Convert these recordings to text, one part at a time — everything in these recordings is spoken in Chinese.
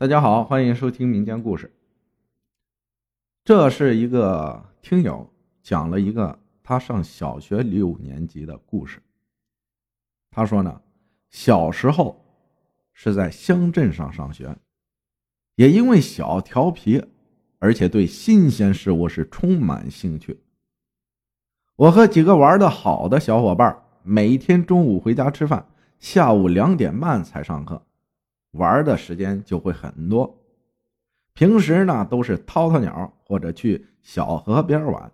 大家好，欢迎收听民间故事。这是一个听友讲了一个他上小学六年级的故事。他说呢，小时候是在乡镇上上学，也因为小调皮，而且对新鲜事物是充满兴趣。我和几个玩的好的小伙伴，每天中午回家吃饭，下午两点半才上课。玩的时间就会很多，平时呢都是掏掏鸟或者去小河边玩。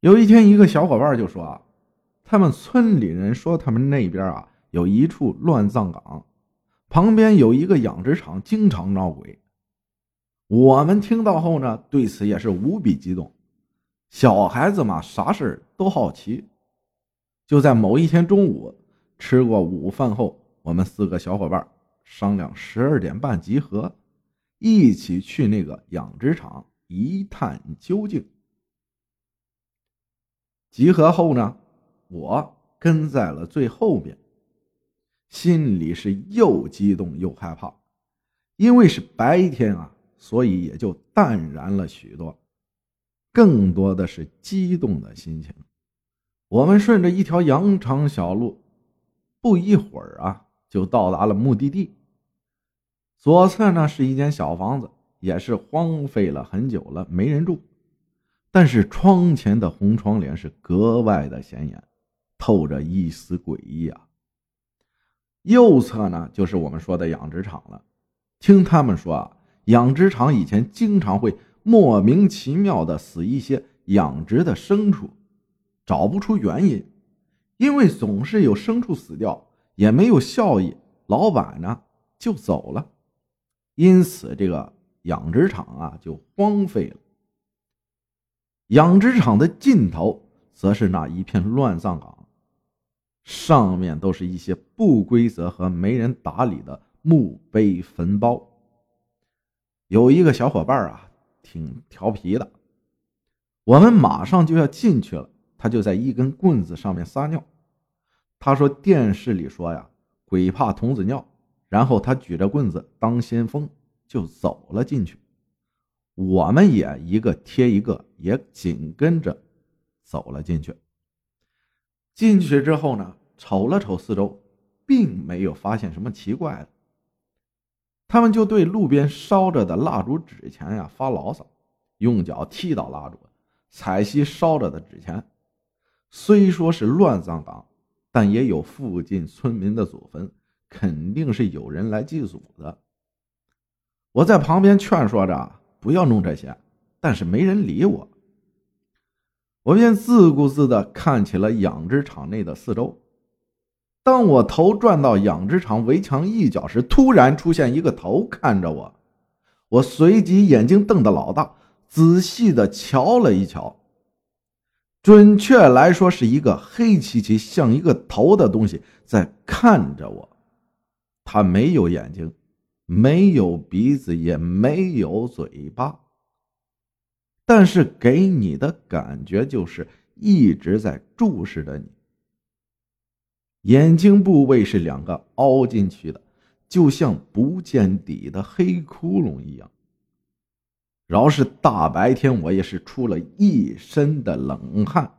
有一天，一个小伙伴就说：“啊，他们村里人说他们那边啊有一处乱葬岗，旁边有一个养殖场，经常闹鬼。”我们听到后呢，对此也是无比激动。小孩子嘛，啥事都好奇。就在某一天中午，吃过午饭后。我们四个小伙伴商量，十二点半集合，一起去那个养殖场一探究竟。集合后呢，我跟在了最后边，心里是又激动又害怕，因为是白天啊，所以也就淡然了许多，更多的是激动的心情。我们顺着一条羊肠小路，不一会儿啊。就到达了目的地。左侧呢是一间小房子，也是荒废了很久了，没人住。但是窗前的红窗帘是格外的显眼，透着一丝诡异啊。右侧呢就是我们说的养殖场了。听他们说啊，养殖场以前经常会莫名其妙的死一些养殖的牲畜，找不出原因，因为总是有牲畜死掉。也没有效益，老板呢就走了，因此这个养殖场啊就荒废了。养殖场的尽头则是那一片乱葬岗，上面都是一些不规则和没人打理的墓碑坟包。有一个小伙伴啊挺调皮的，我们马上就要进去了，他就在一根棍子上面撒尿。他说：“电视里说呀，鬼怕童子尿。”然后他举着棍子当先锋，就走了进去。我们也一个贴一个，也紧跟着走了进去。进去之后呢，瞅了瞅四周，并没有发现什么奇怪的。他们就对路边烧着的蜡烛纸钱呀发牢骚，用脚踢倒蜡烛，踩熄烧着的纸钱。虽说是乱葬岗。但也有附近村民的祖坟，肯定是有人来祭祖的。我在旁边劝说着不要弄这些，但是没人理我。我便自顾自地看起了养殖场内的四周。当我头转到养殖场围墙一角时，突然出现一个头看着我，我随即眼睛瞪得老大，仔细地瞧了一瞧。准确来说，是一个黑漆漆、像一个头的东西在看着我。它没有眼睛，没有鼻子，也没有嘴巴，但是给你的感觉就是一直在注视着你。眼睛部位是两个凹进去的，就像不见底的黑窟窿一样。饶是大白天，我也是出了一身的冷汗。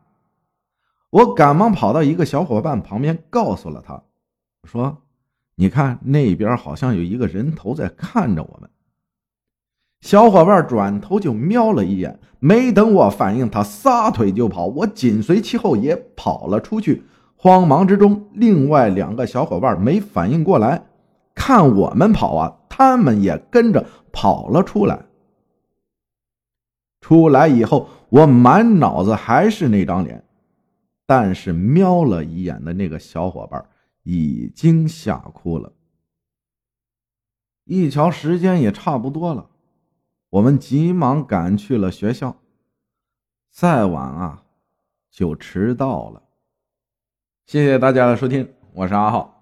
我赶忙跑到一个小伙伴旁边，告诉了他：“说，你看那边好像有一个人头在看着我们。”小伙伴转头就瞄了一眼，没等我反应，他撒腿就跑，我紧随其后也跑了出去。慌忙之中，另外两个小伙伴没反应过来，看我们跑啊，他们也跟着跑了出来。出来以后，我满脑子还是那张脸，但是瞄了一眼的那个小伙伴已经吓哭了。一瞧时间也差不多了，我们急忙赶去了学校。再晚啊，就迟到了。谢谢大家的收听，我是阿浩。